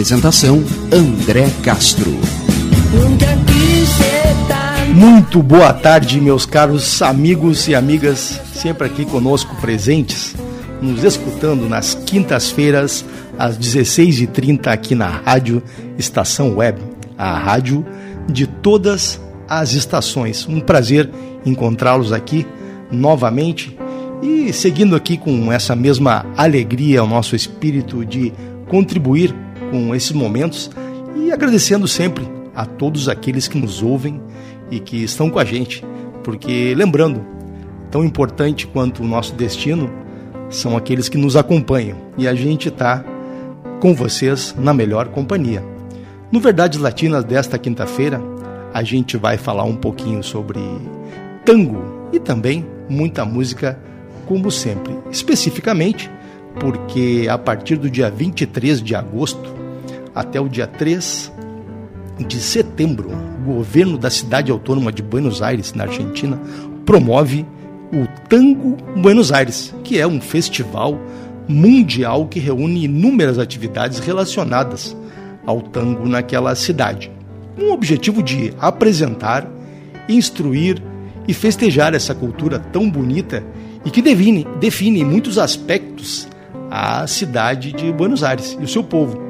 Apresentação André Castro. Muito boa tarde, meus caros amigos e amigas, sempre aqui conosco presentes, nos escutando nas quintas-feiras, às 16h30, aqui na Rádio Estação Web, a rádio de todas as estações. Um prazer encontrá-los aqui novamente e seguindo aqui com essa mesma alegria, o nosso espírito de contribuir com esses momentos e agradecendo sempre a todos aqueles que nos ouvem e que estão com a gente, porque lembrando, tão importante quanto o nosso destino são aqueles que nos acompanham e a gente está com vocês na melhor companhia. No Verdades Latinas desta quinta-feira, a gente vai falar um pouquinho sobre tango e também muita música, como sempre. Especificamente porque a partir do dia 23 de agosto até o dia 3 de setembro, o governo da cidade autônoma de Buenos Aires, na Argentina, promove o Tango Buenos Aires, que é um festival mundial que reúne inúmeras atividades relacionadas ao tango naquela cidade. Um objetivo de apresentar, instruir e festejar essa cultura tão bonita e que define, define em muitos aspectos a cidade de Buenos Aires e o seu povo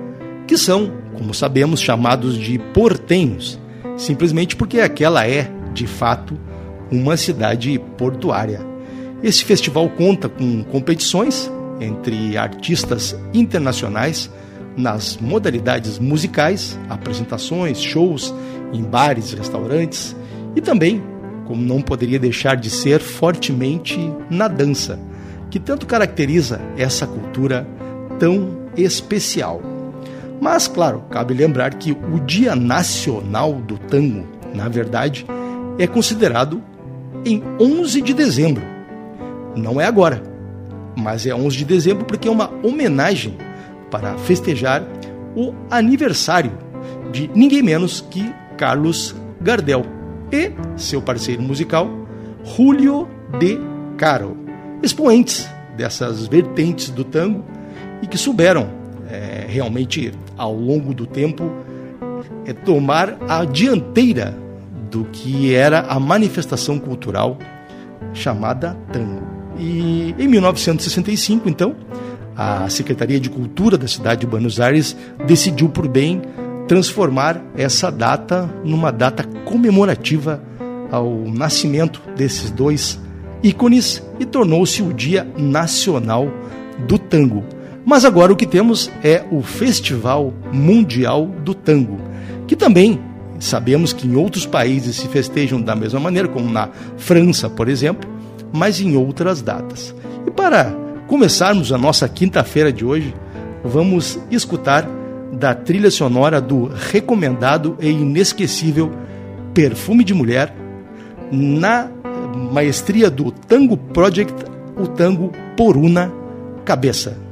que são, como sabemos, chamados de portenhos, simplesmente porque aquela é, de fato, uma cidade portuária. Esse festival conta com competições entre artistas internacionais nas modalidades musicais, apresentações, shows em bares, restaurantes e também, como não poderia deixar de ser, fortemente na dança, que tanto caracteriza essa cultura tão especial. Mas, claro, cabe lembrar que o Dia Nacional do Tango, na verdade, é considerado em 11 de dezembro. Não é agora, mas é 11 de dezembro porque é uma homenagem para festejar o aniversário de ninguém menos que Carlos Gardel e seu parceiro musical Julio de Caro, expoentes dessas vertentes do tango e que souberam é, realmente, ao longo do tempo, é tomar a dianteira do que era a manifestação cultural chamada tango. E em 1965, então, a Secretaria de Cultura da cidade de Buenos Aires decidiu por bem transformar essa data numa data comemorativa ao nascimento desses dois ícones e tornou-se o Dia Nacional do Tango. Mas agora o que temos é o Festival Mundial do Tango, que também sabemos que em outros países se festejam da mesma maneira, como na França, por exemplo, mas em outras datas. E para começarmos a nossa quinta-feira de hoje, vamos escutar da trilha sonora do recomendado e inesquecível Perfume de Mulher, na maestria do Tango Project, o tango Por Una Cabeça.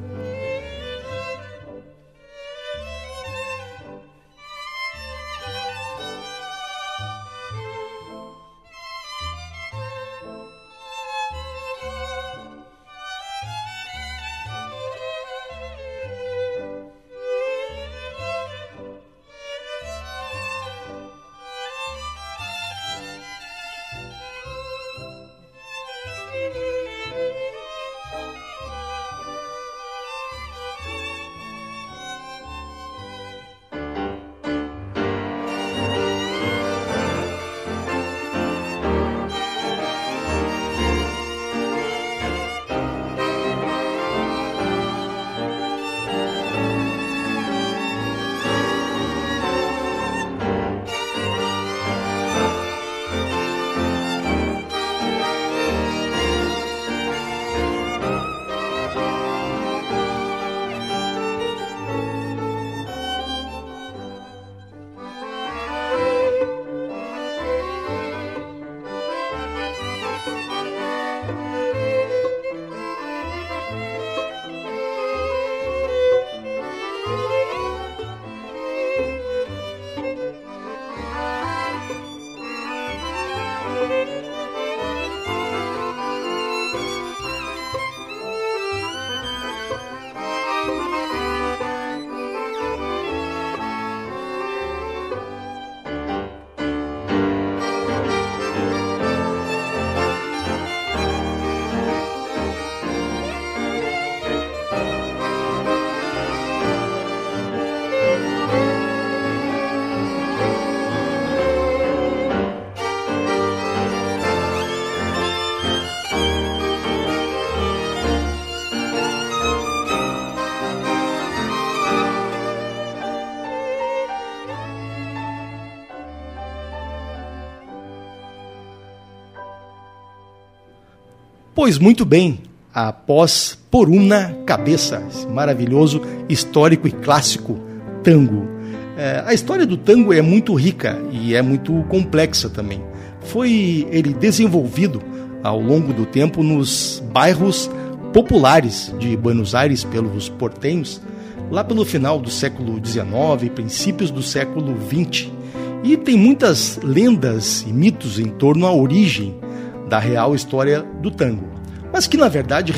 Pois muito bem, após Por Uma Cabeça, esse maravilhoso, histórico e clássico tango. É, a história do tango é muito rica e é muito complexa também. Foi ele desenvolvido ao longo do tempo nos bairros populares de Buenos Aires pelos portenhos, lá pelo final do século XIX e princípios do século XX. E tem muitas lendas e mitos em torno à origem da real história do tango, mas que na verdade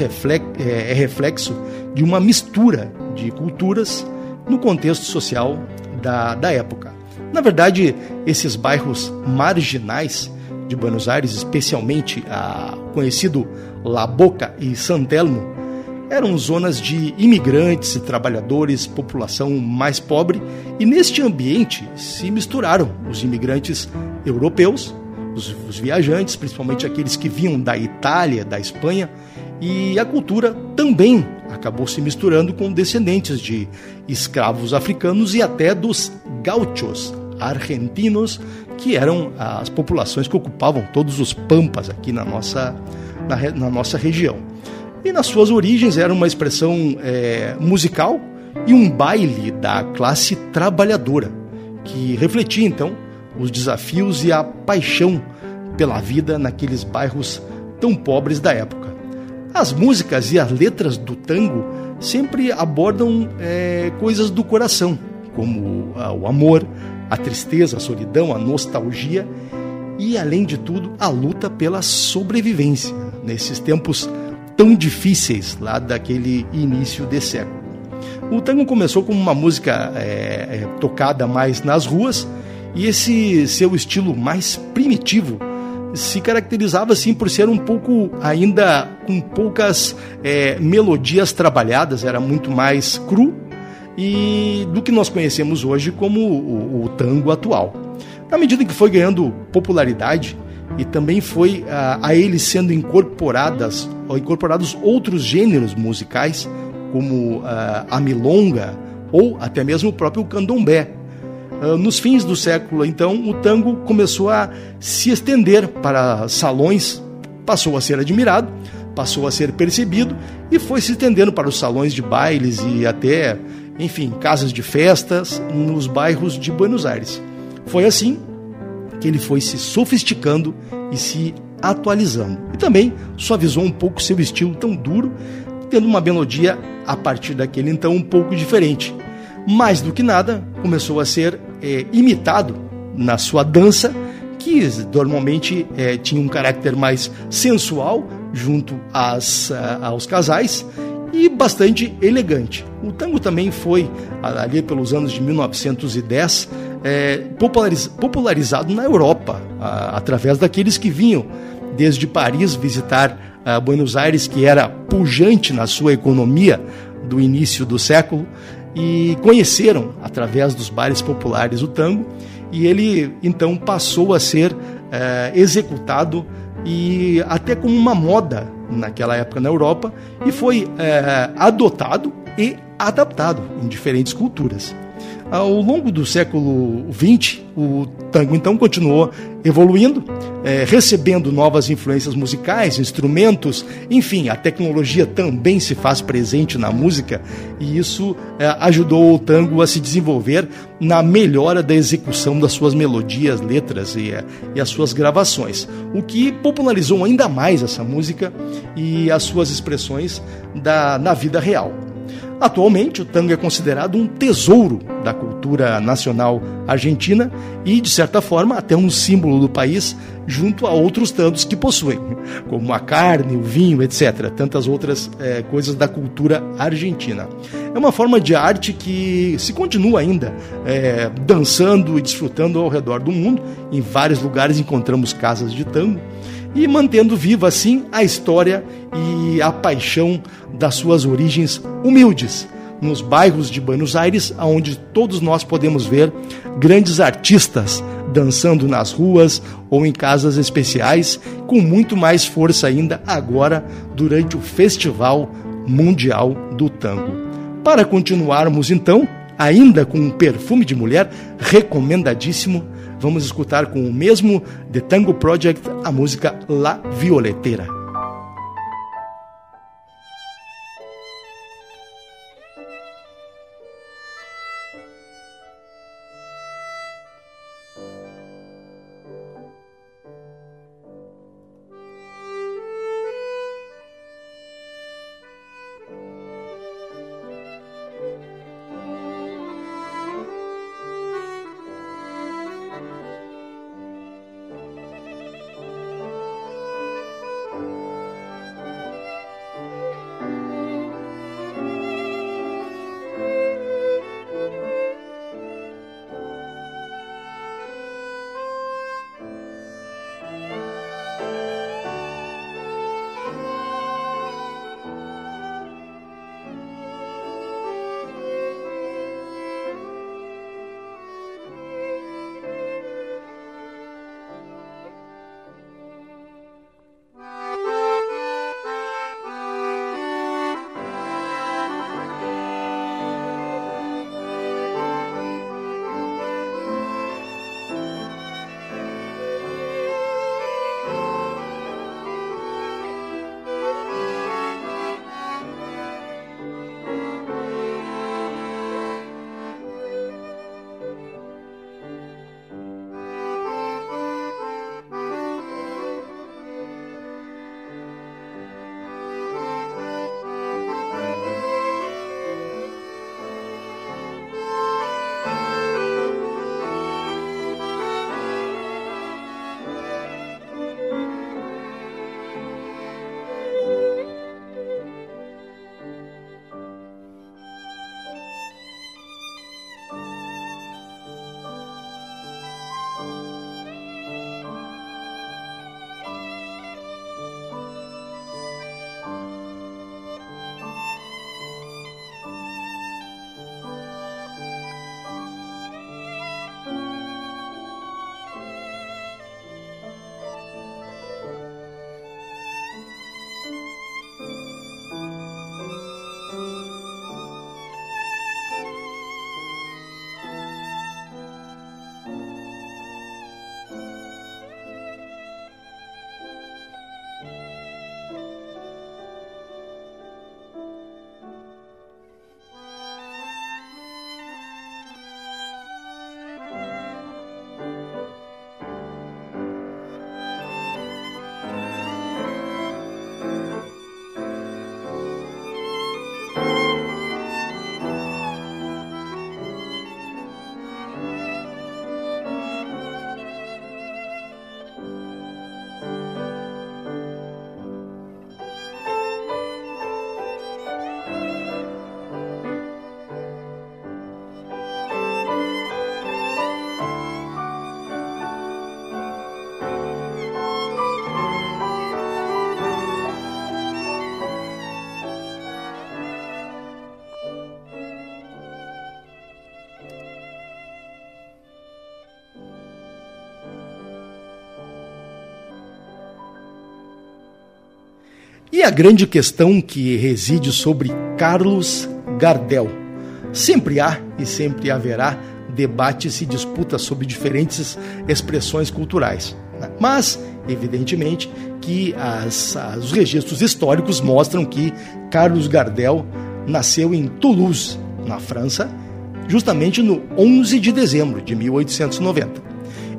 é, é reflexo de uma mistura de culturas no contexto social da, da época. Na verdade, esses bairros marginais de Buenos Aires, especialmente a conhecido La Boca e San Telmo, eram zonas de imigrantes e trabalhadores, população mais pobre, e neste ambiente se misturaram os imigrantes europeus, os, os viajantes, principalmente aqueles que vinham da Itália, da Espanha, e a cultura também acabou se misturando com descendentes de escravos africanos e até dos gauchos argentinos, que eram as populações que ocupavam todos os pampas aqui na nossa, na, na nossa região. E nas suas origens era uma expressão é, musical e um baile da classe trabalhadora, que refletia então os desafios e a paixão pela vida naqueles bairros tão pobres da época. As músicas e as letras do tango sempre abordam é, coisas do coração, como o amor, a tristeza, a solidão, a nostalgia e, além de tudo, a luta pela sobrevivência nesses tempos tão difíceis lá daquele início de século. O tango começou como uma música é, é, tocada mais nas ruas e esse seu estilo mais primitivo se caracterizava assim por ser um pouco ainda com poucas é, melodias trabalhadas, era muito mais cru e do que nós conhecemos hoje como o, o tango atual. Na medida que foi ganhando popularidade e também foi a, a ele sendo incorporadas ou incorporados outros gêneros musicais como a, a milonga ou até mesmo o próprio candomblé. Nos fins do século, então, o tango começou a se estender para salões, passou a ser admirado, passou a ser percebido e foi se estendendo para os salões de bailes e até enfim, casas de festas nos bairros de Buenos Aires. Foi assim que ele foi se sofisticando e se atualizando. E também suavizou um pouco seu estilo tão duro, tendo uma melodia a partir daquele então um pouco diferente. Mais do que nada, começou a ser é, imitado na sua dança, que normalmente é, tinha um caráter mais sensual junto às, aos casais e bastante elegante. O tango também foi, ali pelos anos de 1910, é, populariz, popularizado na Europa, a, através daqueles que vinham desde Paris visitar a Buenos Aires, que era pujante na sua economia do início do século, e conheceram, através dos bares populares, o tango, e ele então passou a ser é, executado e até como uma moda naquela época na Europa e foi é, adotado e adaptado em diferentes culturas. Ao longo do século XX, o tango então continuou evoluindo, é, recebendo novas influências musicais, instrumentos, enfim, a tecnologia também se faz presente na música e isso é, ajudou o tango a se desenvolver na melhora da execução das suas melodias, letras e, é, e as suas gravações, o que popularizou ainda mais essa música e as suas expressões da, na vida real. Atualmente, o tango é considerado um tesouro da cultura nacional argentina e, de certa forma, até um símbolo do país, junto a outros tantos que possuem, como a carne, o vinho, etc., tantas outras é, coisas da cultura argentina. É uma forma de arte que se continua ainda é, dançando e desfrutando ao redor do mundo. Em vários lugares encontramos casas de tango e mantendo viva assim a história e a paixão das suas origens humildes, nos bairros de Buenos Aires, onde todos nós podemos ver grandes artistas dançando nas ruas ou em casas especiais, com muito mais força ainda agora durante o Festival Mundial do Tango. Para continuarmos então, ainda com um perfume de mulher recomendadíssimo, vamos escutar com o mesmo The Tango Project a música La Violetera. E a grande questão que reside sobre Carlos Gardel. Sempre há e sempre haverá debates e disputas sobre diferentes expressões culturais. Né? Mas, evidentemente, que as, as, os registros históricos mostram que Carlos Gardel nasceu em Toulouse, na França, justamente no 11 de dezembro de 1890.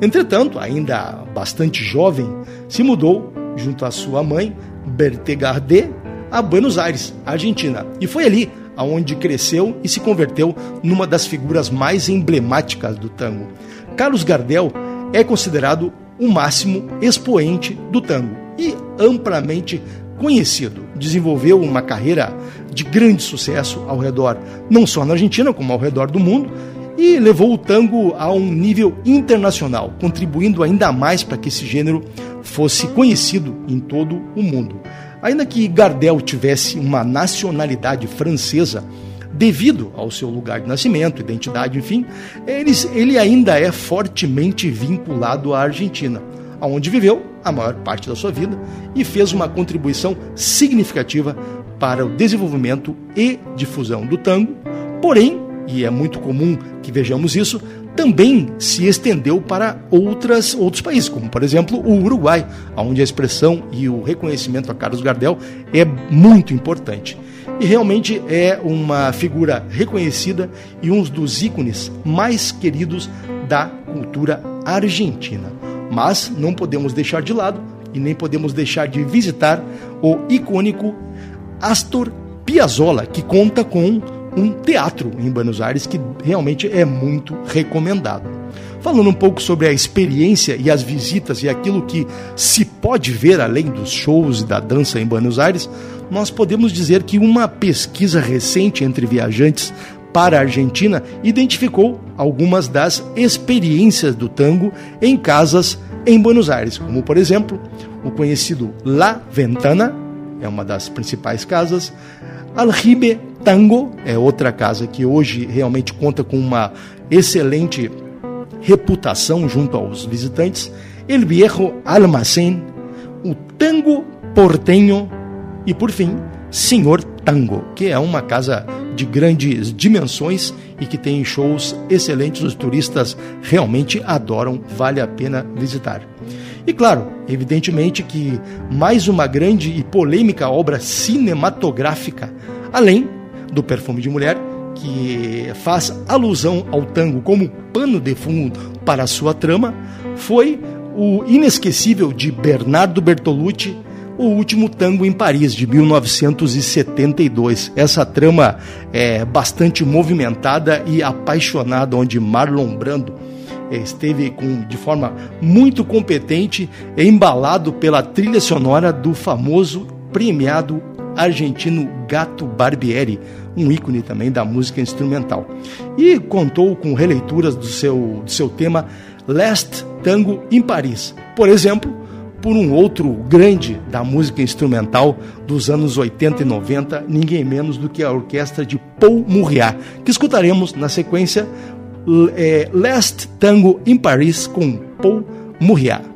Entretanto, ainda bastante jovem, se mudou junto à sua mãe, Berthe Gardet, a Buenos Aires, Argentina. E foi ali aonde cresceu e se converteu numa das figuras mais emblemáticas do tango. Carlos Gardel é considerado o máximo expoente do tango e amplamente conhecido. Desenvolveu uma carreira de grande sucesso ao redor, não só na Argentina, como ao redor do mundo, e levou o tango a um nível internacional, contribuindo ainda mais para que esse gênero fosse conhecido em todo o mundo. Ainda que Gardel tivesse uma nacionalidade francesa, devido ao seu lugar de nascimento, identidade, enfim, ele, ainda é fortemente vinculado à Argentina, onde viveu a maior parte da sua vida e fez uma contribuição significativa para o desenvolvimento e difusão do tango, porém, e é muito comum que vejamos isso, também se estendeu para outras, outros países, como por exemplo o Uruguai, onde a expressão e o reconhecimento a Carlos Gardel é muito importante. E realmente é uma figura reconhecida e um dos ícones mais queridos da cultura argentina. Mas não podemos deixar de lado e nem podemos deixar de visitar o icônico Astor Piazzolla, que conta com um teatro em Buenos Aires que realmente é muito recomendado. Falando um pouco sobre a experiência e as visitas e aquilo que se pode ver além dos shows e da dança em Buenos Aires, nós podemos dizer que uma pesquisa recente entre viajantes para a Argentina identificou algumas das experiências do tango em casas em Buenos Aires, como por exemplo o conhecido La Ventana, é uma das principais casas, Aljibe Tango é outra casa que hoje realmente conta com uma excelente reputação junto aos visitantes. El Viejo Almacén, o Tango Portenho e, por fim, Senhor Tango, que é uma casa de grandes dimensões e que tem shows excelentes. Os turistas realmente adoram, vale a pena visitar. E claro, evidentemente que mais uma grande e polêmica obra cinematográfica, além do Perfume de Mulher, que faz alusão ao tango como pano de fundo para a sua trama, foi o inesquecível de Bernardo Bertolucci, O Último Tango em Paris, de 1972. Essa trama é bastante movimentada e apaixonada, onde Marlon Brando esteve com, de forma muito competente, embalado pela trilha sonora do famoso premiado argentino Gato Barbieri, um ícone também da música instrumental. E contou com releituras do seu, do seu tema Last Tango em Paris. Por exemplo, por um outro grande da música instrumental dos anos 80 e 90, ninguém menos do que a orquestra de Paul Murriat, que escutaremos na sequência é, Last Tango em Paris com Paul Murriat.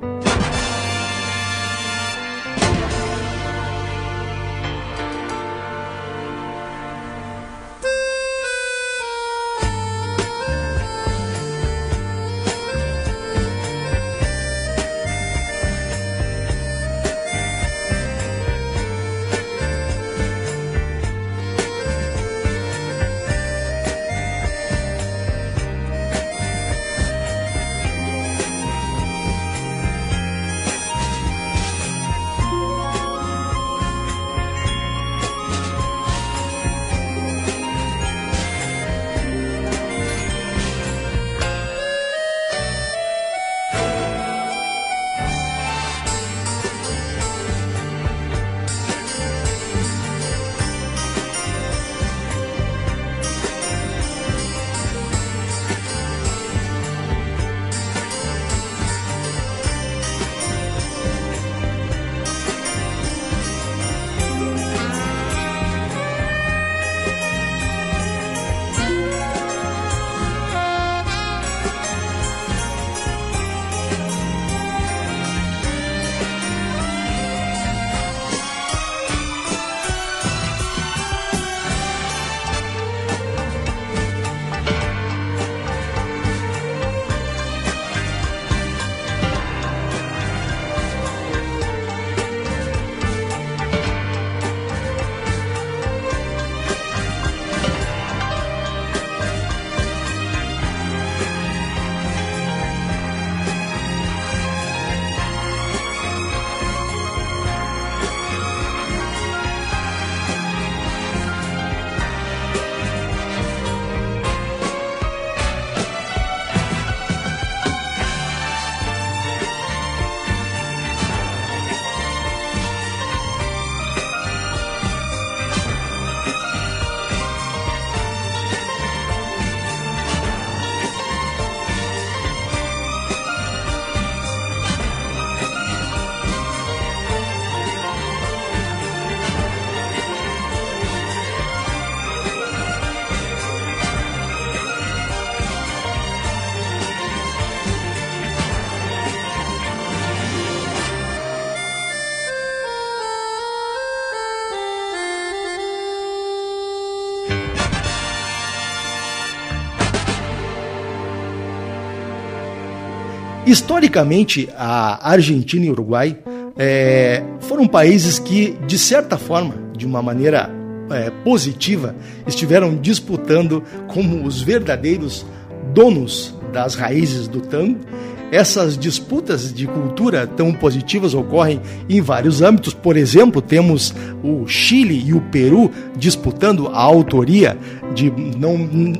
Historicamente, a Argentina e o Uruguai é, foram países que, de certa forma, de uma maneira é, positiva, estiveram disputando como os verdadeiros donos das raízes do tango essas disputas de cultura tão positivas ocorrem em vários âmbitos. Por exemplo, temos o Chile e o Peru disputando a autoria de não,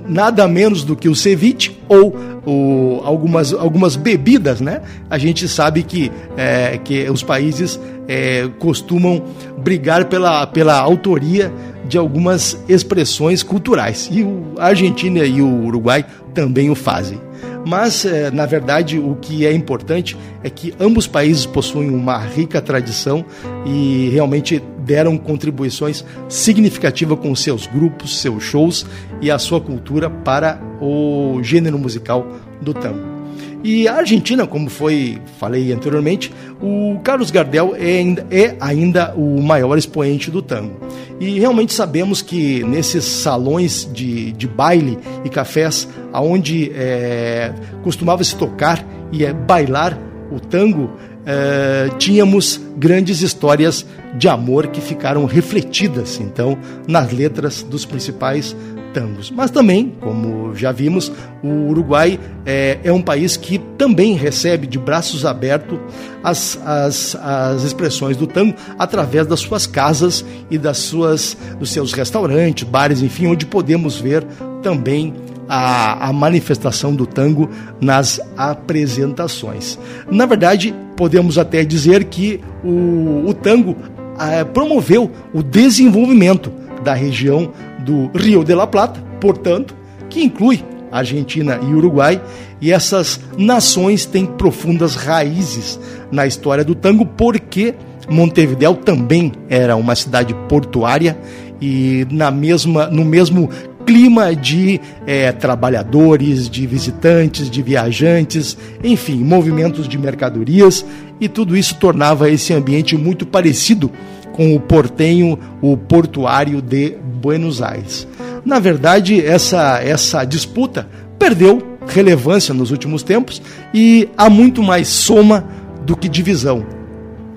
nada menos do que o ceviche ou o, algumas, algumas bebidas, né? A gente sabe que, é, que os países é, costumam brigar pela, pela autoria de algumas expressões culturais. E a Argentina e o Uruguai também o fazem. Mas, é, na verdade, o que é importante é que ambos países possuem uma rica tradição e realmente deram contribuições significativas com seus grupos, seus shows e a sua cultura para o gênero musical do tango. E a Argentina, como foi falei anteriormente, o Carlos Gardel é ainda, é ainda o maior expoente do tango. E realmente sabemos que nesses salões de, de baile e cafés, onde é, costumava se tocar e é, bailar o tango, é, tínhamos grandes histórias de amor que ficaram refletidas então nas letras dos principais tangos. Mas também, como já vimos, o Uruguai é, é um país que também recebe de braços abertos as, as, as expressões do tango através das suas casas e das suas, dos seus restaurantes, bares, enfim, onde podemos ver também a, a, manifestação do tango nas apresentações. Na verdade, podemos até dizer que o, o tango é, promoveu o desenvolvimento da região do Rio de la Plata, portanto, que inclui Argentina e Uruguai, e essas nações têm profundas raízes na história do tango, porque Montevideo também era uma cidade portuária e na mesma, no mesmo clima de é, trabalhadores, de visitantes, de viajantes, enfim, movimentos de mercadorias, e tudo isso tornava esse ambiente muito parecido com o portenho, o portuário de Buenos Aires. Na verdade, essa, essa disputa perdeu relevância nos últimos tempos e há muito mais soma do que divisão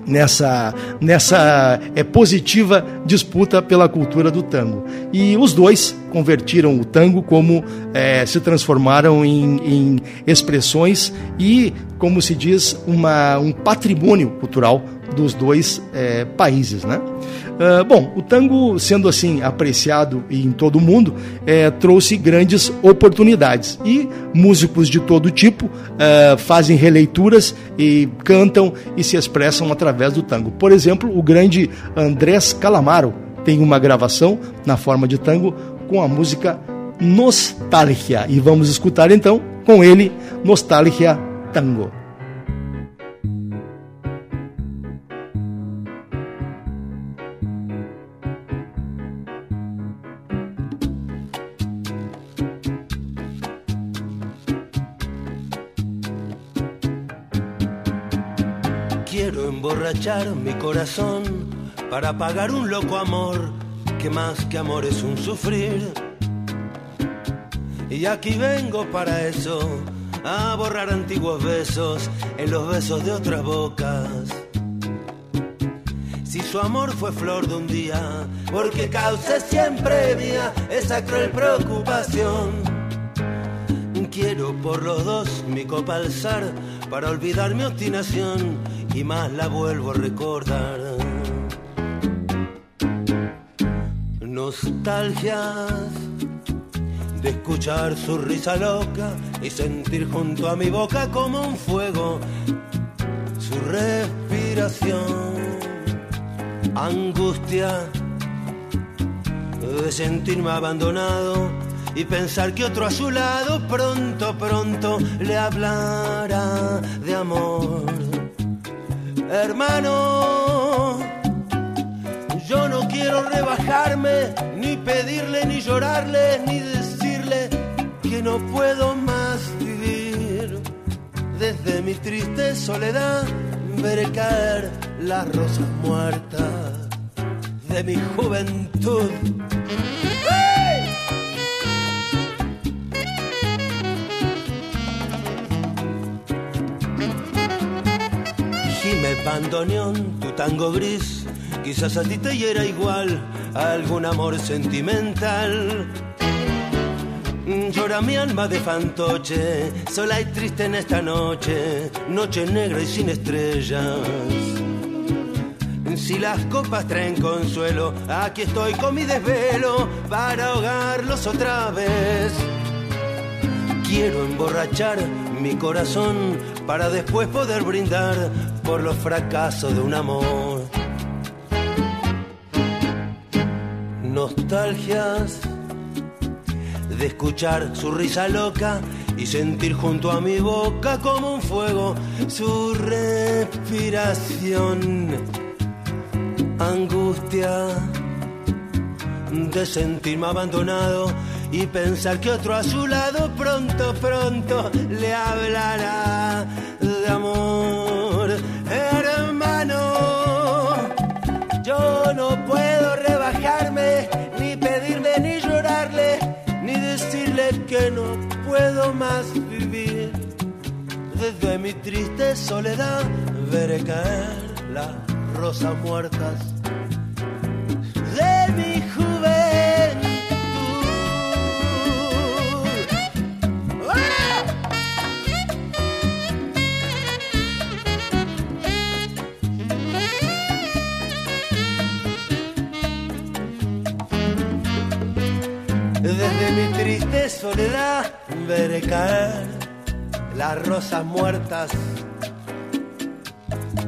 nessa, nessa é, positiva disputa pela cultura do tango. E os dois convertiram o tango como é, se transformaram em, em, expressões e, como se diz, uma, um patrimônio cultural dos dois é, países, né? Uh, bom, o tango, sendo assim apreciado em todo o mundo, é, trouxe grandes oportunidades e músicos de todo tipo uh, fazem releituras e cantam e se expressam através do tango. Por exemplo, o grande Andrés Calamaro tem uma gravação na forma de tango com a música Nostalgia e vamos escutar então com ele Nostalgia Tango. Mi corazón para pagar un loco amor que más que amor es un sufrir. Y aquí vengo para eso, a borrar antiguos besos en los besos de otras bocas. Si su amor fue flor de un día, porque cause siempre mía esa cruel preocupación. Quiero por los dos mi copa alzar para olvidar mi obstinación y más la vuelvo a recordar. Nostalgias de escuchar su risa loca y sentir junto a mi boca como un fuego su respiración. Angustia de sentirme abandonado y pensar que otro a su lado pronto, pronto le hablará de amor hermano. Yo no quiero rebajarme, ni pedirle, ni llorarle, ni decirle que no puedo más vivir. Desde mi triste soledad veré caer las rosas muertas de mi juventud. Bandoneón, tu tango gris, quizás a ti te hiera igual algún amor sentimental. Llora mi alma de fantoche, sola y triste en esta noche, noche negra y sin estrellas. Si las copas traen consuelo, aquí estoy con mi desvelo para ahogarlos otra vez. Quiero emborrachar mi corazón para después poder brindar por los fracasos de un amor. Nostalgias de escuchar su risa loca y sentir junto a mi boca como un fuego su respiración. Angustia de sentirme abandonado y pensar que otro a su lado pronto, pronto le hablará de amor. Hermano, yo no puedo rebajarme, ni pedirme, ni llorarle, ni decirle que no puedo más vivir. Desde mi triste soledad veré caer las rosas muertas de mi juventud. Desde mi triste soledad veré caer las rosas muertas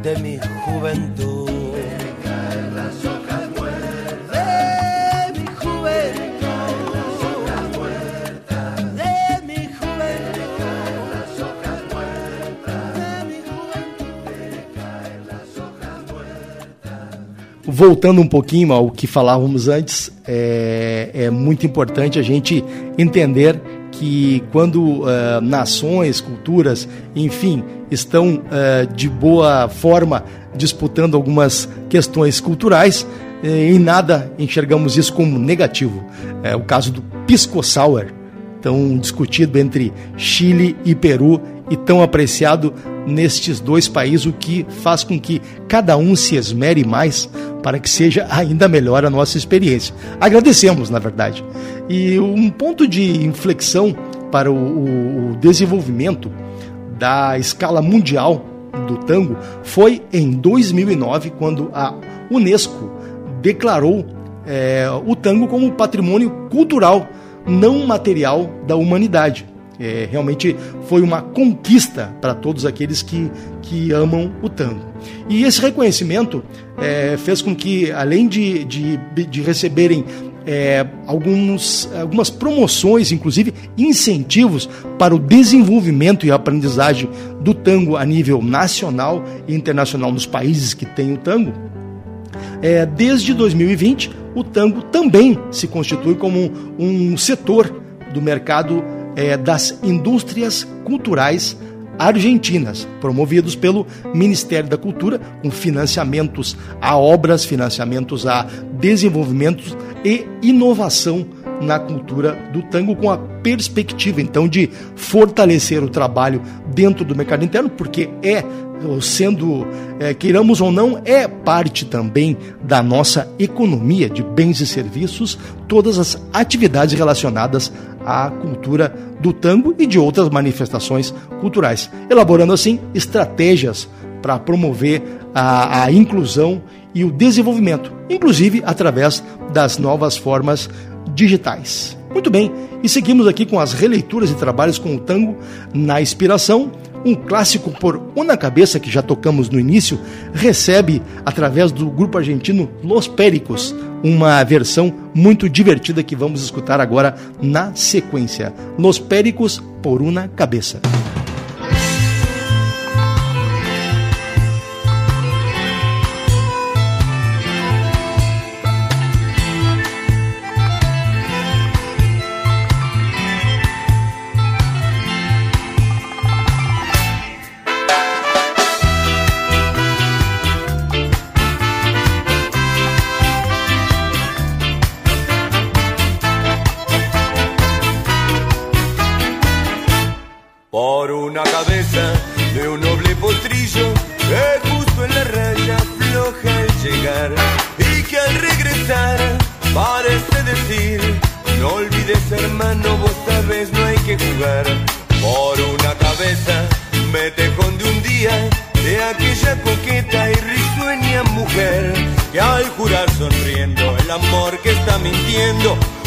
de mi juventud. Voltando um pouquinho ao que falávamos antes, é, é muito importante a gente entender que quando uh, nações, culturas, enfim, estão uh, de boa forma disputando algumas questões culturais, eh, em nada enxergamos isso como negativo. É o caso do Pisco Sour, tão discutido entre Chile e Peru e tão apreciado nestes dois países, o que faz com que cada um se esmere mais para que seja ainda melhor a nossa experiência. Agradecemos, na verdade. E um ponto de inflexão para o, o desenvolvimento da escala mundial do tango foi em 2009, quando a Unesco declarou é, o tango como patrimônio cultural não material da humanidade. É, realmente foi uma conquista para todos aqueles que, que amam o tango. E esse reconhecimento é, fez com que, além de, de, de receberem é, alguns, algumas promoções, inclusive incentivos para o desenvolvimento e aprendizagem do tango a nível nacional e internacional nos países que têm o tango, é, desde 2020 o tango também se constitui como um, um setor do mercado é, das indústrias culturais argentinas, promovidos pelo Ministério da Cultura, com financiamentos a obras, financiamentos a desenvolvimento e inovação na cultura do tango, com a perspectiva então de fortalecer o trabalho dentro do mercado interno, porque é sendo, é, queiramos ou não, é parte também da nossa economia de bens e serviços, todas as atividades relacionadas à cultura do tango e de outras manifestações culturais, elaborando assim estratégias para promover a, a inclusão e o desenvolvimento, inclusive através das novas formas digitais. Muito bem, e seguimos aqui com as releituras e trabalhos com o tango na inspiração. Um clássico por Una Cabeça, que já tocamos no início, recebe, através do grupo argentino Los Péricos, uma versão muito divertida que vamos escutar agora na sequência. Los Péricos por Una Cabeça. yo.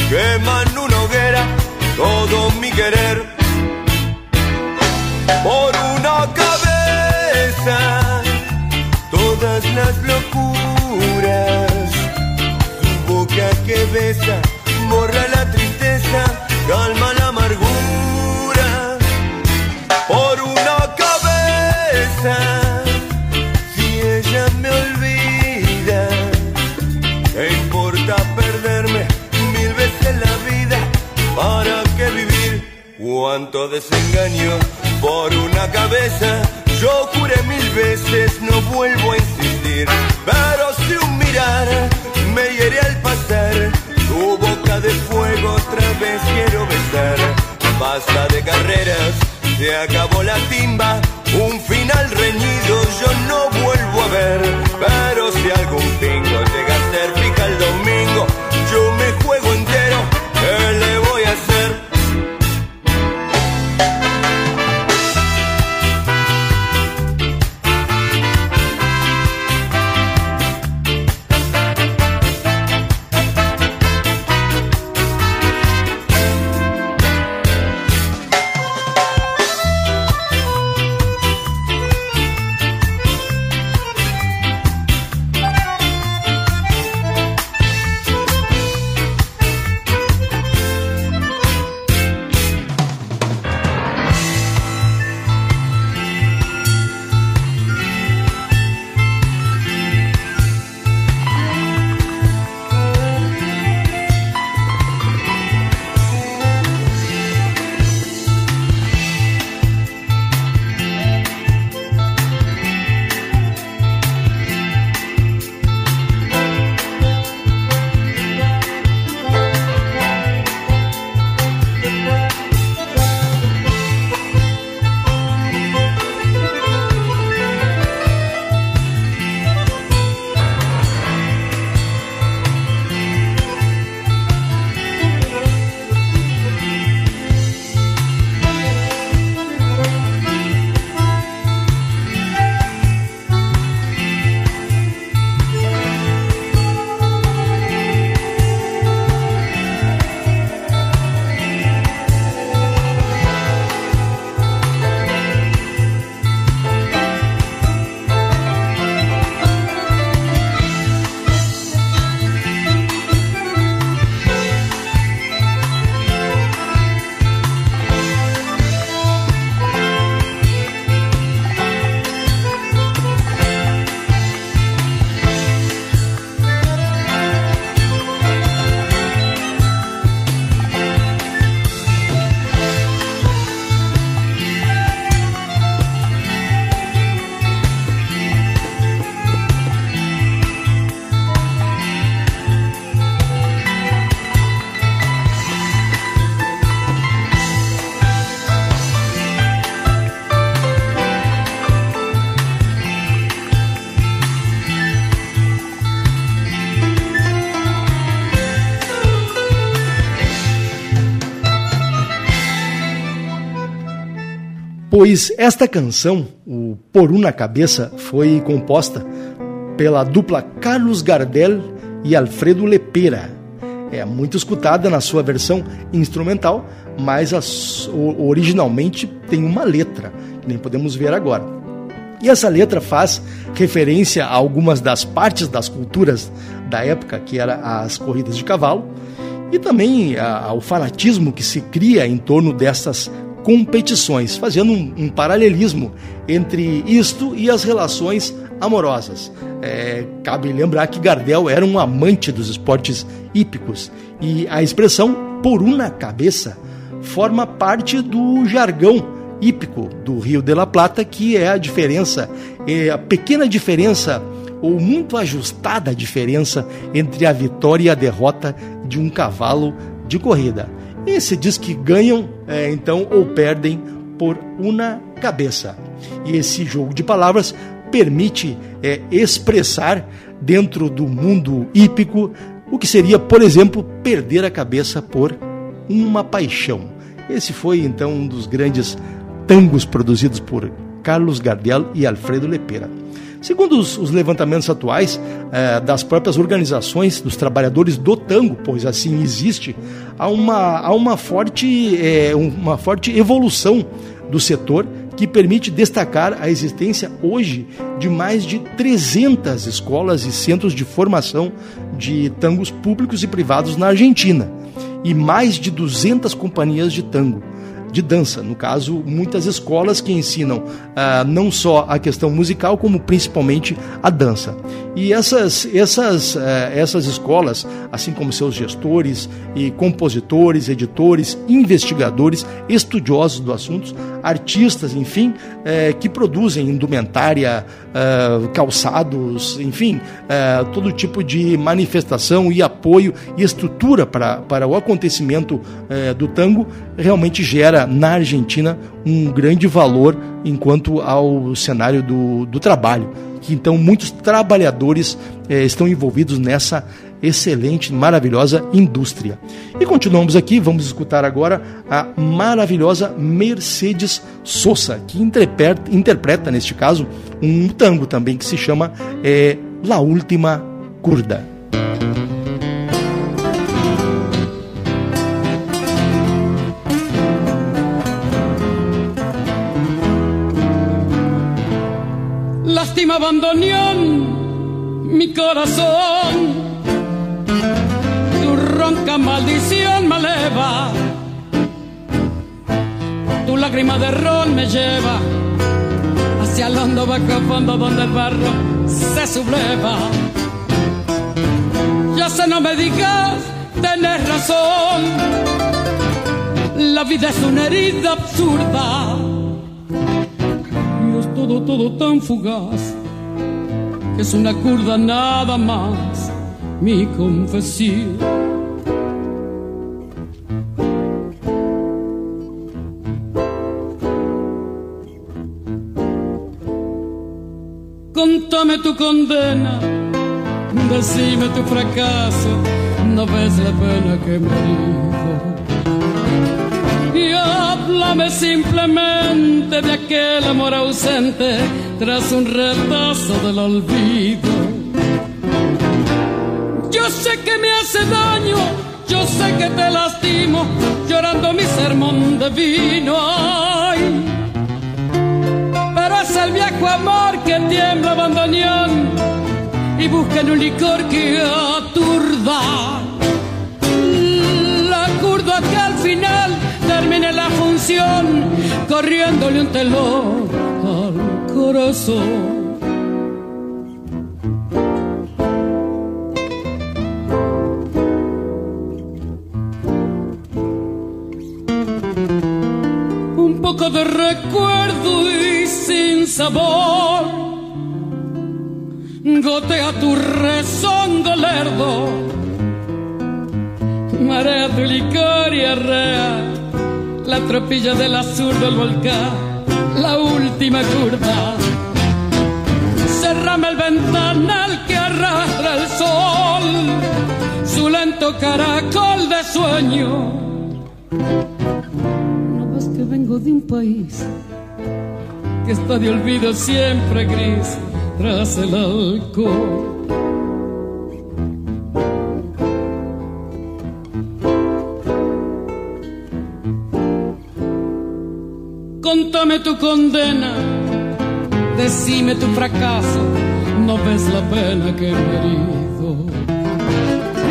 Pois esta canção, o Por Una Cabeça, foi composta pela dupla Carlos Gardel e Alfredo Lepera. É muito escutada na sua versão instrumental, mas originalmente tem uma letra, que nem podemos ver agora. E essa letra faz referência a algumas das partes das culturas da época, que era as corridas de cavalo, e também ao fanatismo que se cria em torno dessas competições, fazendo um, um paralelismo entre isto e as relações amorosas. É, cabe lembrar que Gardel era um amante dos esportes hípicos e a expressão por uma cabeça forma parte do jargão hípico do Rio de la Plata, que é a diferença, é a pequena diferença ou muito ajustada diferença entre a vitória e a derrota de um cavalo de corrida. E se diz que ganham, é, então, ou perdem por uma cabeça. E esse jogo de palavras permite é, expressar dentro do mundo hípico o que seria, por exemplo, perder a cabeça por Uma Paixão. Esse foi então um dos grandes tangos produzidos por Carlos Gardel e Alfredo Lepera. Segundo os, os levantamentos atuais eh, das próprias organizações dos trabalhadores do tango, pois assim existe, há uma, há uma, forte, eh, uma forte evolução do setor que permite destacar a existência hoje de mais de 300 escolas e centros de formação de tangos públicos e privados na Argentina e mais de 200 companhias de tango de dança. No caso, muitas escolas que ensinam ah, não só a questão musical, como principalmente a dança. E essas, essas, eh, essas escolas, assim como seus gestores e compositores, editores, investigadores, estudiosos do assunto, artistas, enfim, eh, que produzem indumentária, eh, calçados, enfim, todo tipo de manifestação e apoio e estrutura para, para o acontecimento do tango, realmente gera na Argentina um grande valor enquanto ao cenário do, do trabalho que então muitos trabalhadores eh, estão envolvidos nessa excelente, maravilhosa indústria. E continuamos aqui, vamos escutar agora a maravilhosa Mercedes Sosa, que interpreta, interpreta neste caso, um tango também que se chama eh, La Última Curda. Lástima abandonión mi corazón. Tu ronca maldición me eleva. Tu lágrima de ron me lleva hacia el hondo bajo fondo donde el barro se subleva. Ya sé, no me digas, tenés razón. La vida es una herida absurda todo, todo tan fugaz, que es una curda nada más, mi confesión. Contame tu condena, decime tu fracaso, no ves la pena que y háblame simplemente de aquel amor ausente tras un retazo del olvido. Yo sé que me hace daño, yo sé que te lastimo, llorando mi sermón de vino. Ay, pero es el viejo amor que tiembla abandoneando y busca en un licor que aturda. La curda que al final termine la función corriéndole un telón al corazón. Un poco de recuerdo y sin sabor gotea tu rezongo lerdo, marea tu licor y arrea la tropilla del azul del volcán, la última curva. Cerrame el ventanal que arrastra el sol, su lento caracol de sueño. No ves que vengo de un país que está de olvido siempre gris tras el alcohol. Contame tu condena, decime tu fracaso, no ves la pena que he herido.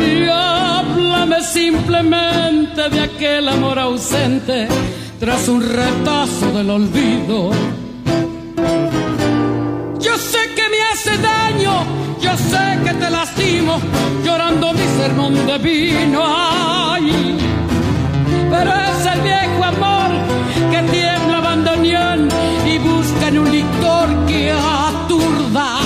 Y háblame simplemente de aquel amor ausente tras un retazo del olvido. Yo sé que me hace daño, yo sé que te lastimo, llorando mi sermón de vino. Ay, pero es el viejo amor y buscan un licor que aturda.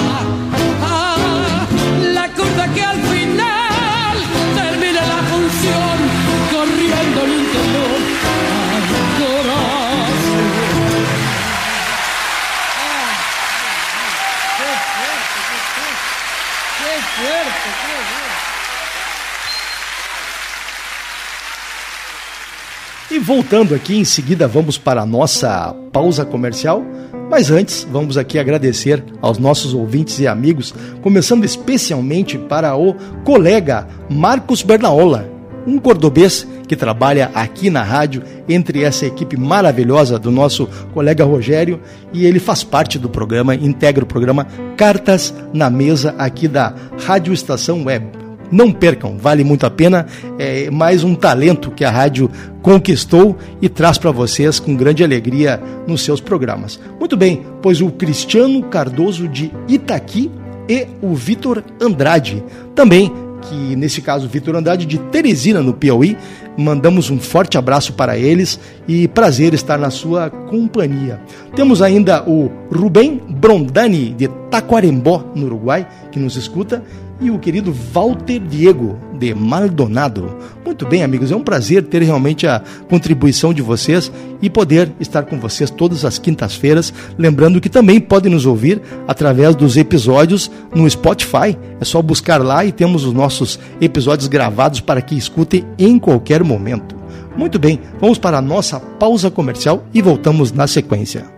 Voltando aqui, em seguida vamos para a nossa pausa comercial. Mas antes, vamos aqui agradecer aos nossos ouvintes e amigos, começando especialmente para o colega Marcos Bernaola, um cordobês que trabalha aqui na rádio, entre essa equipe maravilhosa do nosso colega Rogério, e ele faz parte do programa, integra o programa Cartas na Mesa aqui da Rádio Estação Web. Não percam, vale muito a pena. É mais um talento que a rádio conquistou e traz para vocês com grande alegria nos seus programas. Muito bem, pois o Cristiano Cardoso de Itaqui e o Vitor Andrade também que nesse caso Vitor Andrade de Teresina, no Piauí. Mandamos um forte abraço para eles e prazer estar na sua companhia. Temos ainda o Rubem Brondani de Taquarembó, no Uruguai, que nos escuta, e o querido Walter Diego de Maldonado. Muito bem, amigos, é um prazer ter realmente a contribuição de vocês e poder estar com vocês todas as quintas-feiras. Lembrando que também podem nos ouvir através dos episódios no Spotify. É só buscar lá e temos os nossos episódios gravados para que escutem em qualquer momento. Muito bem, vamos para a nossa pausa comercial e voltamos na sequência.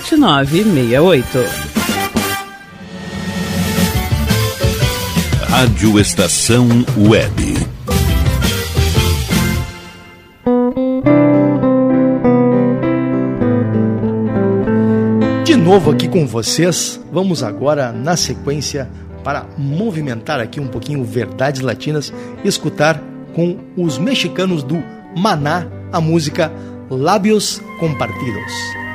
7968. Rádio Estação Web. De novo aqui com vocês, vamos agora na sequência para movimentar aqui um pouquinho Verdades Latinas e escutar com os mexicanos do Maná a música Lábios Compartidos.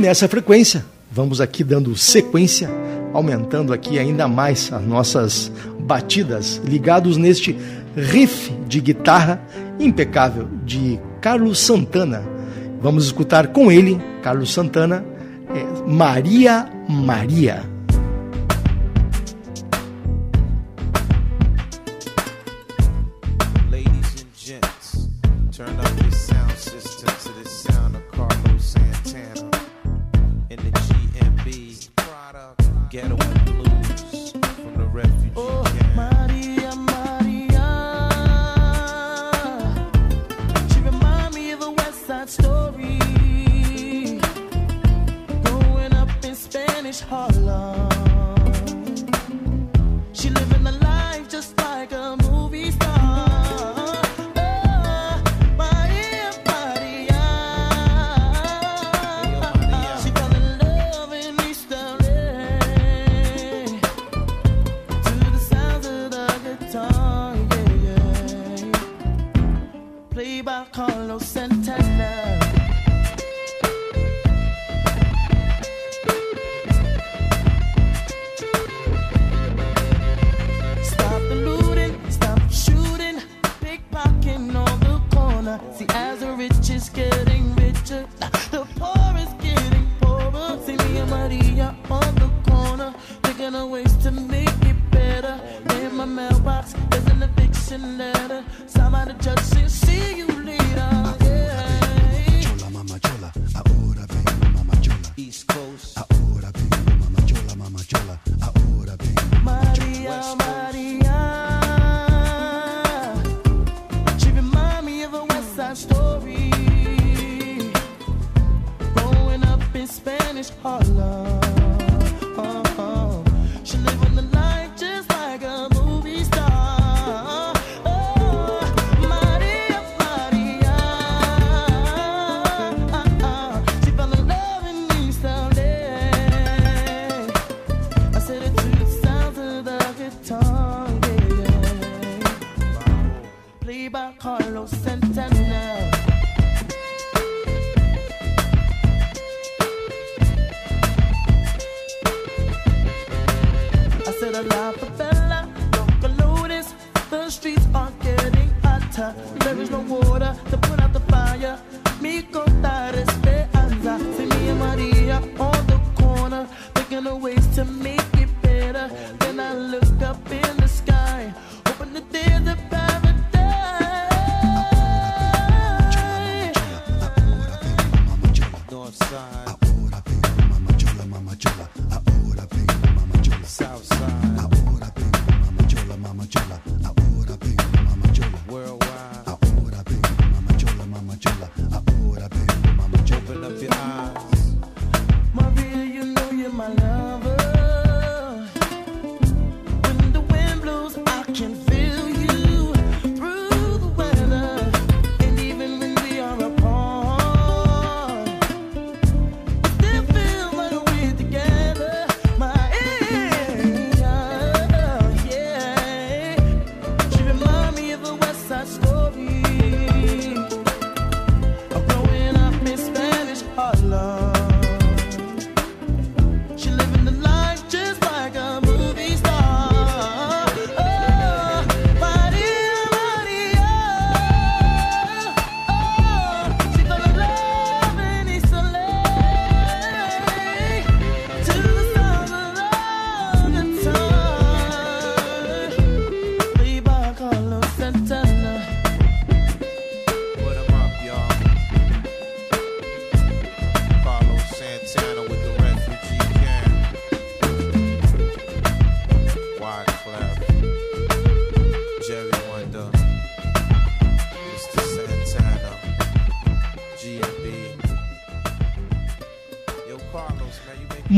nessa frequência, vamos aqui dando sequência, aumentando aqui ainda mais as nossas batidas, ligados neste riff de guitarra impecável de Carlos Santana. Vamos escutar com ele, Carlos Santana, é, Maria Maria.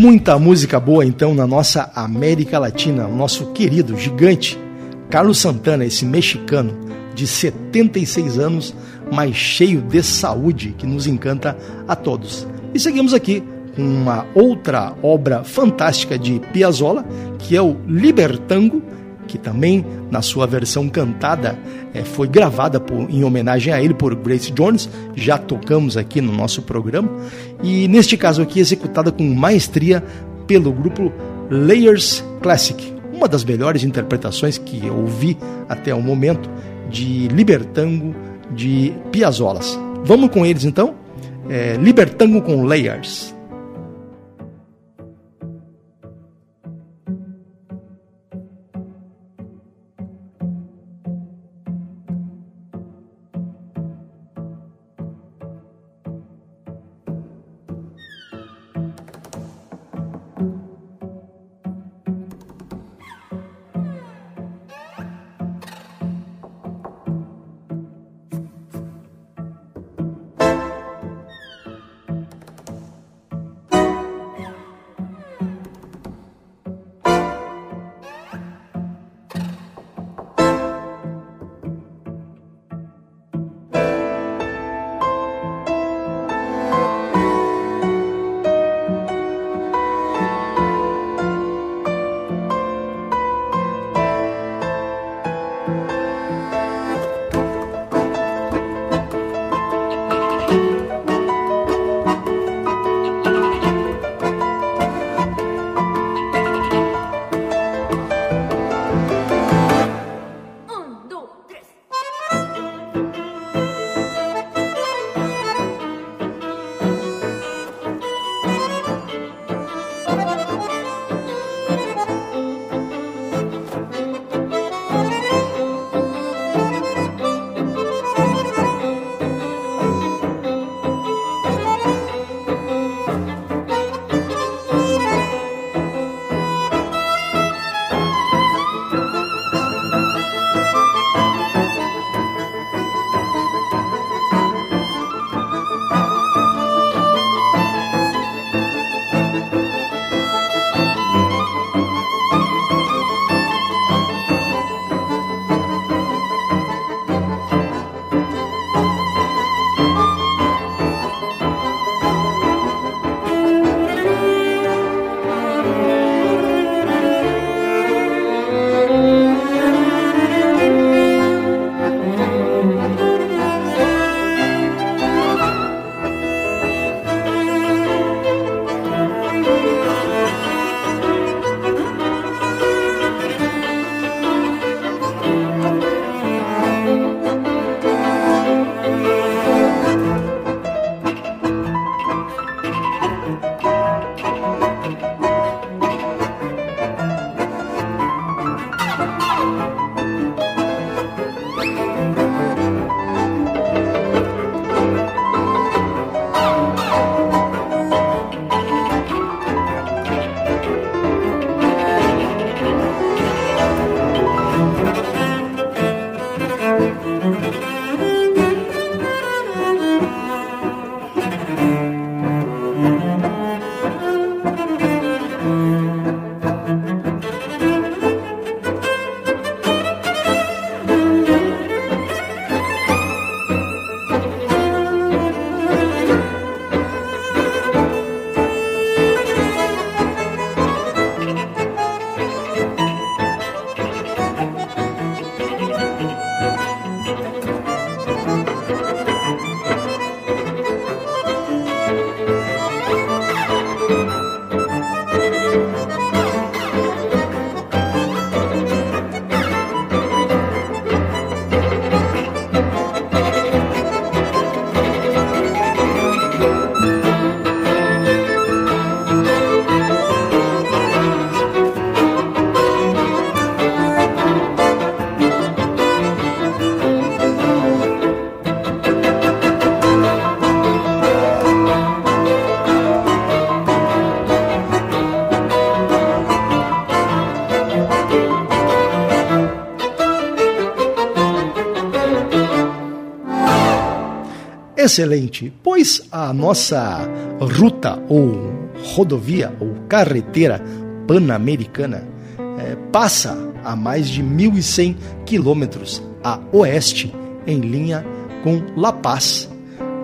Muita música boa então na nossa América Latina, nosso querido gigante Carlos Santana, esse mexicano de 76 anos, mas cheio de saúde, que nos encanta a todos. E seguimos aqui com uma outra obra fantástica de Piazzolla, que é o Libertango, que também na sua versão cantada é, foi gravada por, em homenagem a ele por Grace Jones, já tocamos aqui no nosso programa, e neste caso aqui executada com maestria pelo grupo Layers Classic, uma das melhores interpretações que eu ouvi até o momento de Libertango de Piazzolas. Vamos com eles então? É, Libertango com Layers. Excelente, pois a nossa ruta ou rodovia ou carretera pan-americana é, passa a mais de 1.100 quilômetros a oeste, em linha com La Paz,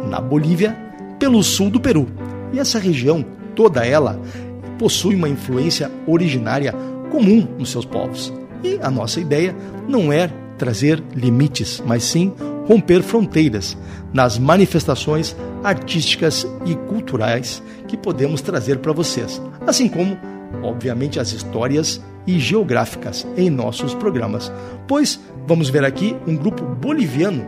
na Bolívia, pelo sul do Peru. E essa região, toda ela, possui uma influência originária comum nos seus povos. E a nossa ideia não é trazer limites, mas sim romper fronteiras nas manifestações artísticas e culturais que podemos trazer para vocês, assim como, obviamente, as histórias e geográficas em nossos programas. Pois vamos ver aqui um grupo boliviano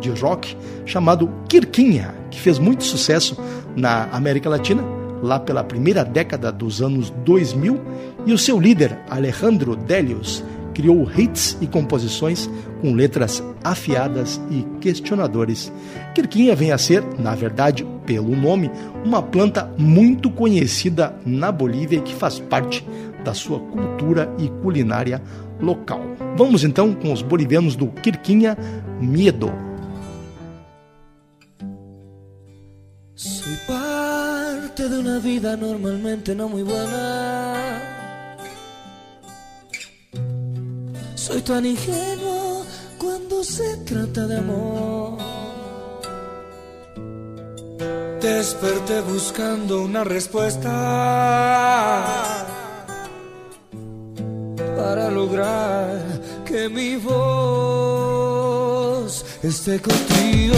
de rock chamado Quirquinha, que fez muito sucesso na América Latina, lá pela primeira década dos anos 2000, e o seu líder, Alejandro Delius, criou hits e composições com letras afiadas e questionadores. Quirquinha vem a ser, na verdade, pelo nome, uma planta muito conhecida na Bolívia e que faz parte da sua cultura e culinária local. Vamos então com os bolivianos do Quirquinha Miedo. Soy parte de una vida normalmente no muy buena. Soy tan ingenuo cuando se trata de amor. Desperté buscando una respuesta para lograr que mi voz esté contigo.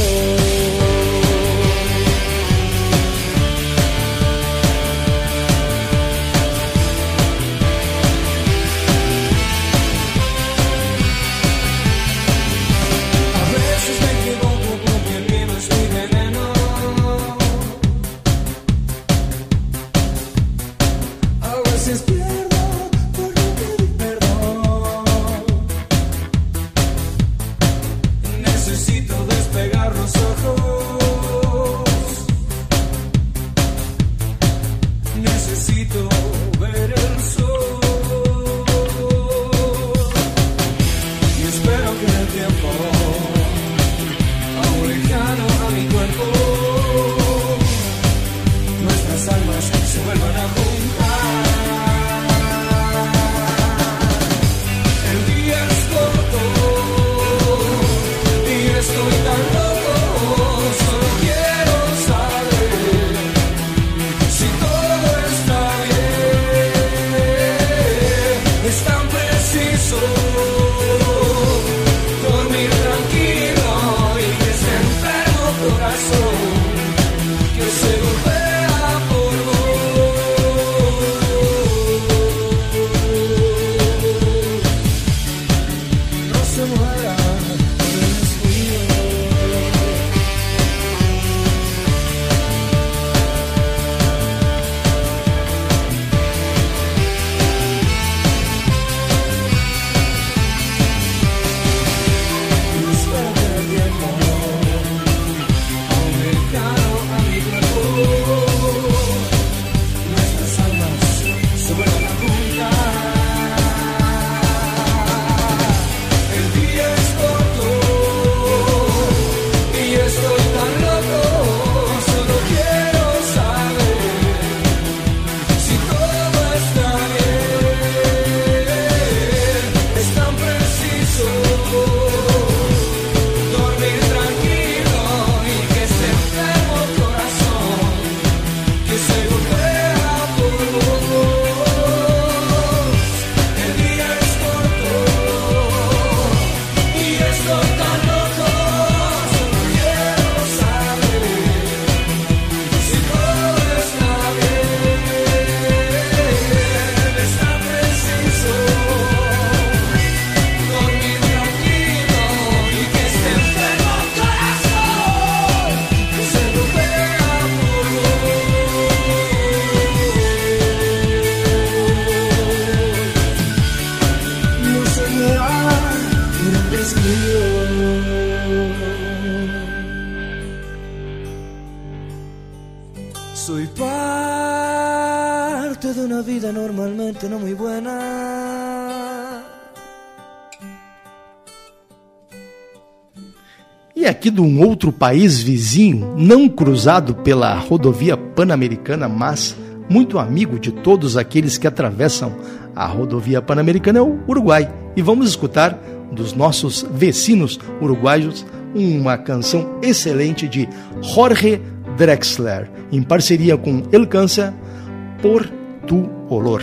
Soy parte de una vida normalmente no muy buena E aqui de um outro país vizinho, não cruzado pela rodovia pan-americana, mas muito amigo de todos aqueles que atravessam a rodovia pan-americana, é o Uruguai. E vamos escutar dos nossos vecinos uruguaios uma canção excelente de Jorge Drexler, em parceria com El Câncer, Por Tu Olor.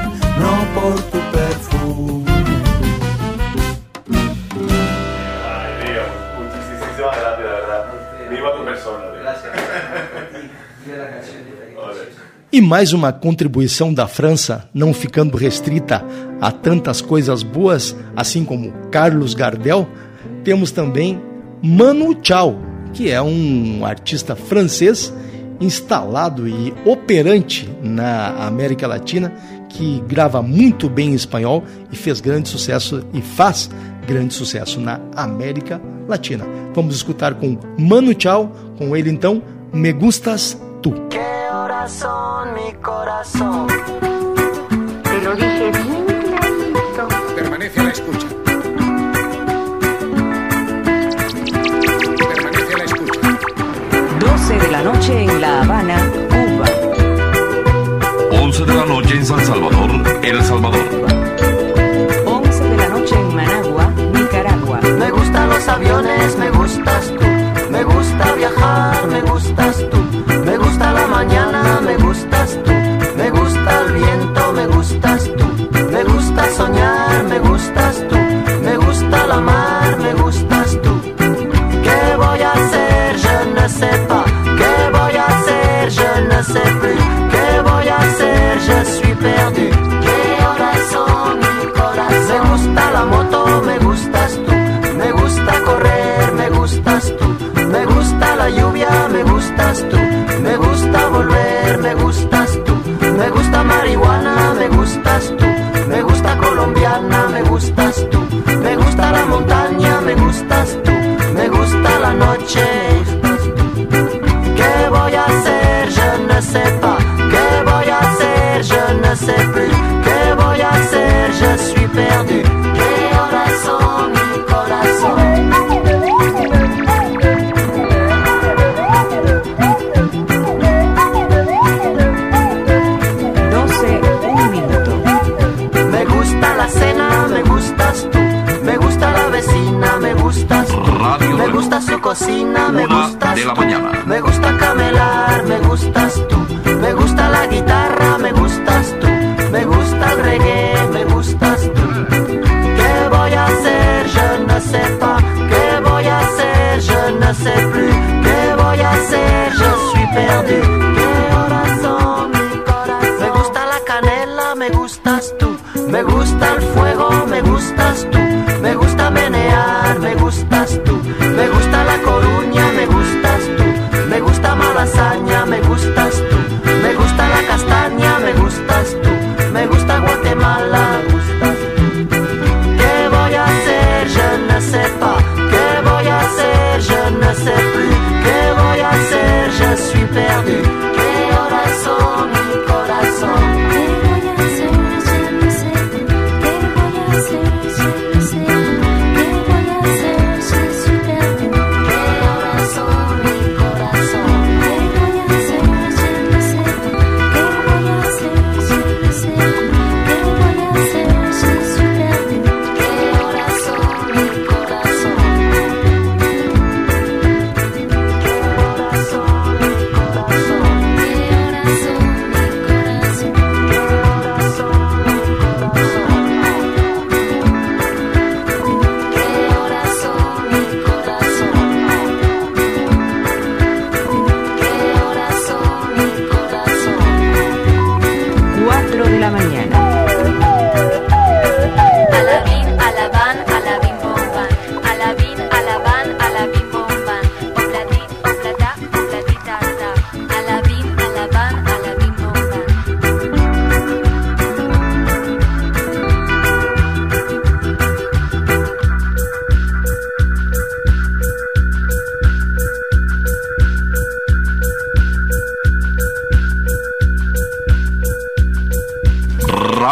E mais uma contribuição da França, não ficando restrita a tantas coisas boas, assim como Carlos Gardel, temos também Manu Chao, que é um artista francês instalado e operante na América Latina, que grava muito bem em espanhol e fez grande sucesso e faz grande sucesso na América Latina. Vamos escutar com Manu Chao, com ele então, Me Gustas Tu. corazón, mi corazón. Te lo dije bien clarito. Permanece a la escucha. Permanece a la escucha. 12 de la noche en La Habana, Cuba. 11 de la noche en San Salvador, El Salvador. 11 de la noche en Managua, Nicaragua. Me gustan los aviones, me gusta soñar, me gustas tú, me gusta la mar, me gusta.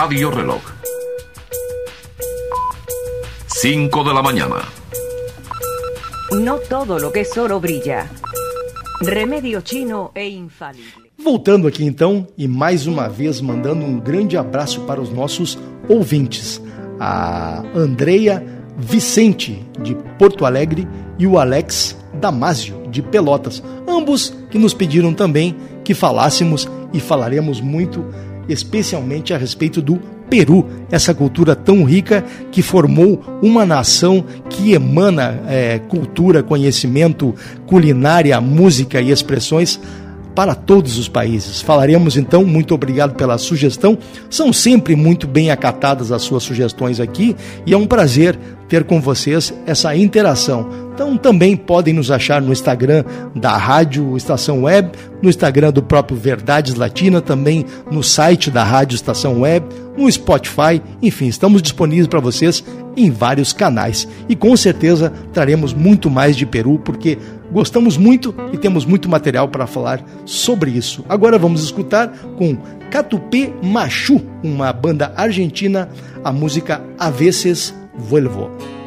Radio Reloj. 5 de la mañana. No todo lo que es oro brilla. Remedio chino e infalible. Voltando aqui então, e mais uma vez mandando um grande abraço para os nossos ouvintes. A Andreia Vicente, de Porto Alegre, e o Alex Damásio, de Pelotas. Ambos que nos pediram também que falássemos e falaremos muito, especialmente a respeito do Peru, essa cultura tão rica que formou uma nação que emana é, cultura, conhecimento, culinária, música e expressões para todos os países. Falaremos então, muito obrigado pela sugestão. São sempre muito bem acatadas as suas sugestões aqui e é um prazer ter com vocês essa interação. Então também podem nos achar no Instagram da Rádio Estação Web, no Instagram do próprio Verdades Latina, também no site da Rádio Estação Web, no Spotify, enfim, estamos disponíveis para vocês em vários canais. E com certeza traremos muito mais de Peru, porque gostamos muito e temos muito material para falar sobre isso. Agora vamos escutar com Catupé Machu, uma banda argentina, a música A Veces Vuelvo.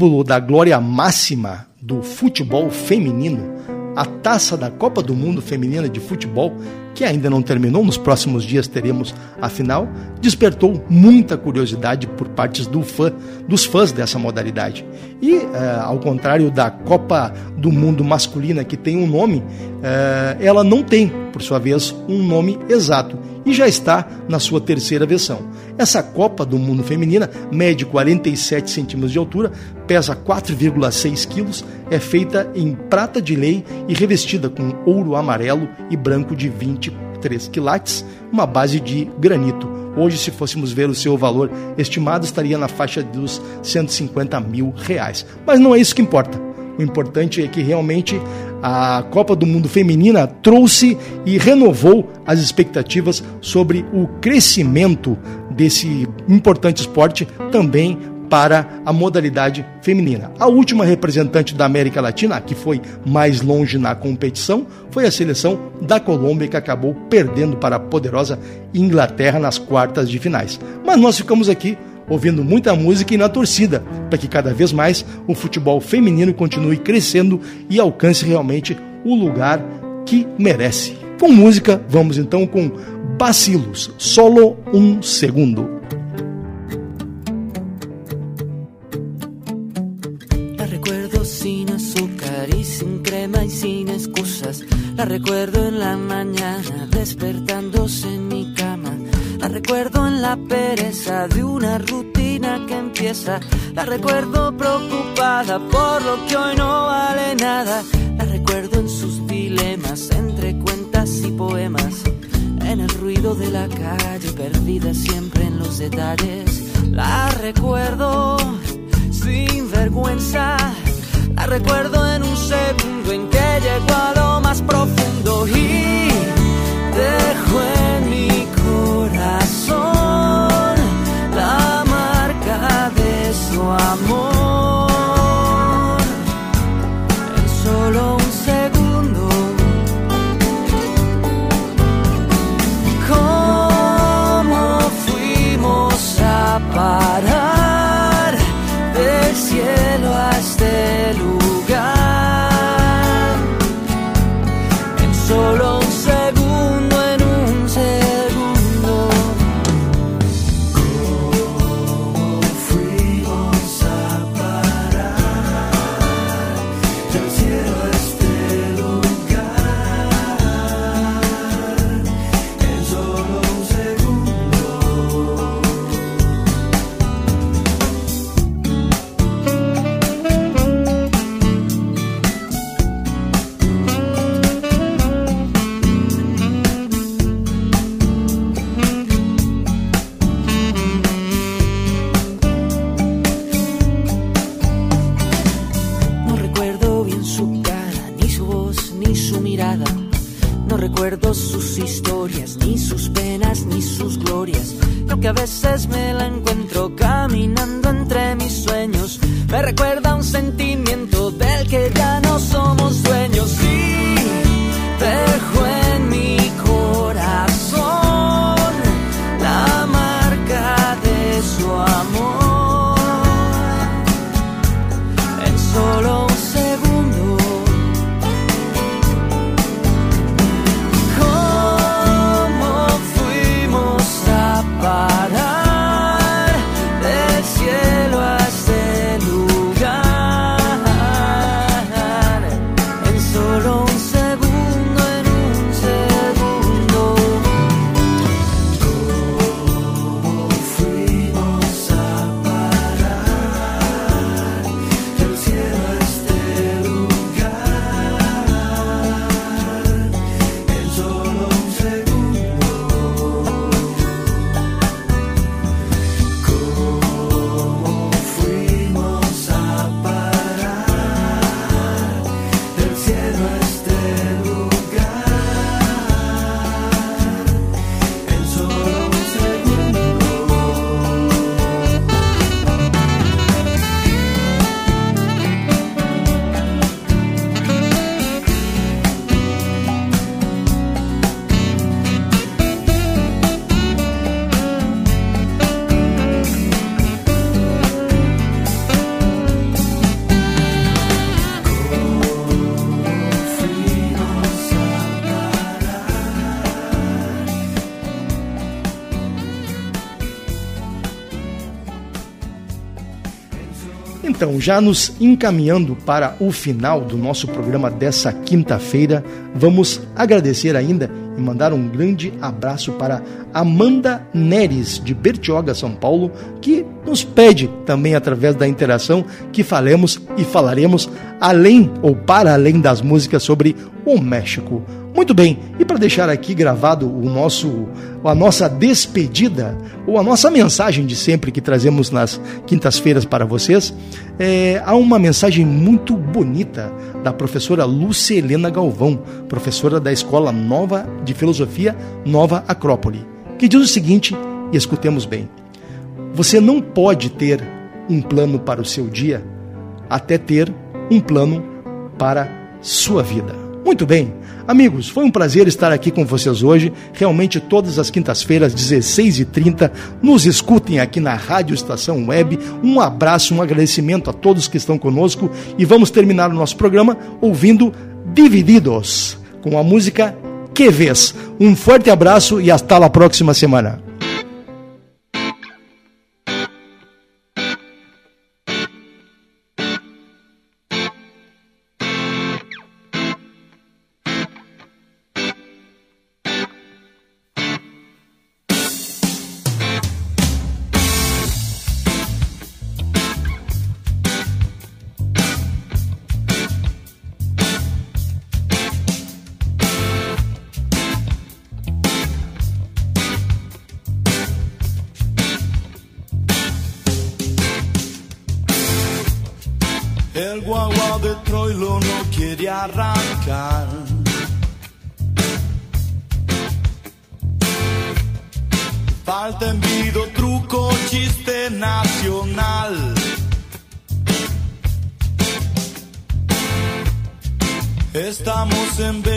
Símbolo da glória máxima do futebol feminino, a taça da Copa do Mundo Feminina de Futebol, que ainda não terminou, nos próximos dias teremos a final, despertou muita curiosidade por parte do fã, dos fãs dessa modalidade. E, eh, ao contrário da Copa do Mundo masculina, que tem um nome, eh, ela não tem, por sua vez, um nome exato e já está na sua terceira versão. Essa Copa do Mundo Feminina mede 47 centímetros de altura, pesa 4,6 quilos, é feita em prata de lei e revestida com ouro amarelo e branco de 23 quilates, uma base de granito. Hoje, se fôssemos ver o seu valor estimado, estaria na faixa dos 150 mil reais. Mas não é isso que importa. O importante é que realmente a Copa do Mundo Feminina trouxe e renovou as expectativas sobre o crescimento desse importante esporte também para a modalidade feminina. A última representante da América Latina, que foi mais longe na competição, foi a seleção da Colômbia, que acabou perdendo para a poderosa Inglaterra nas quartas de finais. Mas nós ficamos aqui ouvindo muita música e na torcida, para que cada vez mais o futebol feminino continue crescendo e alcance realmente o lugar que merece. Com música, vamos então com Bacilos, solo um segundo. La recuerdo en la mañana despertándose en mi cama. La recuerdo en la pereza de una rutina que empieza. La recuerdo preocupada por lo que hoy no vale nada. La recuerdo en sus dilemas entre cuentas y poemas. En el ruido de la calle, perdida siempre en los detalles. La recuerdo sin vergüenza. La recuerdo en un segundo en que llegó a lo más profundo y amor. Recuerdo sus historias, ni sus penas, ni sus glorias. Creo que a veces me la encuentro caminando entre mis sueños. Me recuerda un sentimiento del que ya Já nos encaminhando para o final do nosso programa dessa quinta-feira, vamos agradecer ainda e mandar um grande abraço para Amanda Neres, de Bertioga, São Paulo, que nos pede também através da interação que falemos e falaremos além ou para além das músicas sobre o México. Muito bem, e para deixar aqui gravado o nosso, a nossa despedida, ou a nossa mensagem de sempre que trazemos nas quintas-feiras para vocês, é, há uma mensagem muito bonita da professora Lúcia Helena Galvão, professora da Escola Nova de Filosofia Nova Acrópole, que diz o seguinte, e escutemos bem: Você não pode ter um plano para o seu dia até ter um plano para sua vida. Muito bem, amigos, foi um prazer estar aqui com vocês hoje. Realmente, todas as quintas-feiras, 16h30, nos escutem aqui na Rádio Estação Web. Um abraço, um agradecimento a todos que estão conosco e vamos terminar o nosso programa ouvindo Divididos, com a música Que Vez. Um forte abraço e hasta a próxima semana. Estamos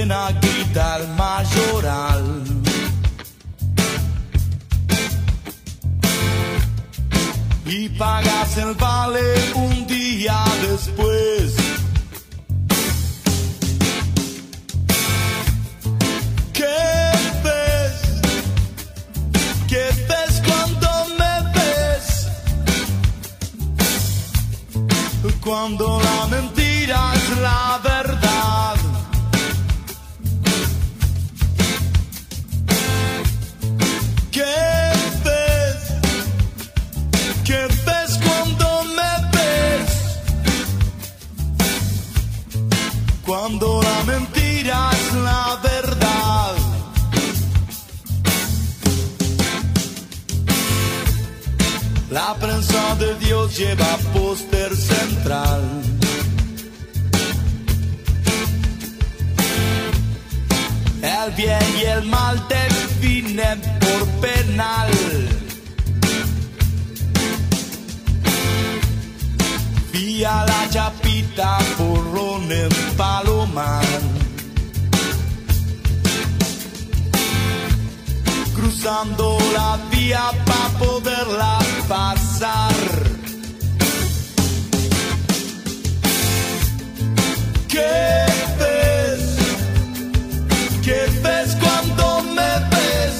¿Qué ves cuando me ves?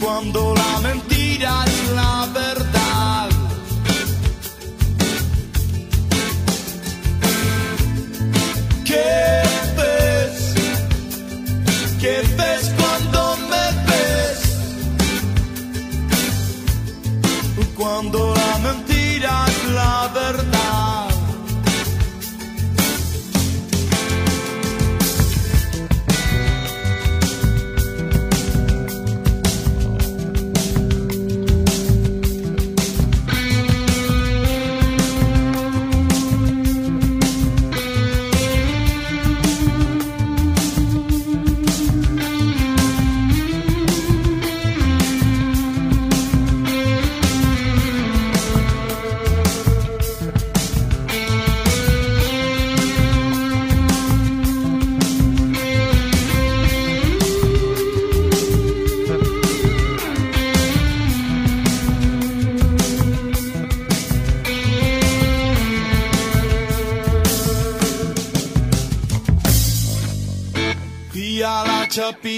Cuando la mentira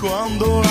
cuando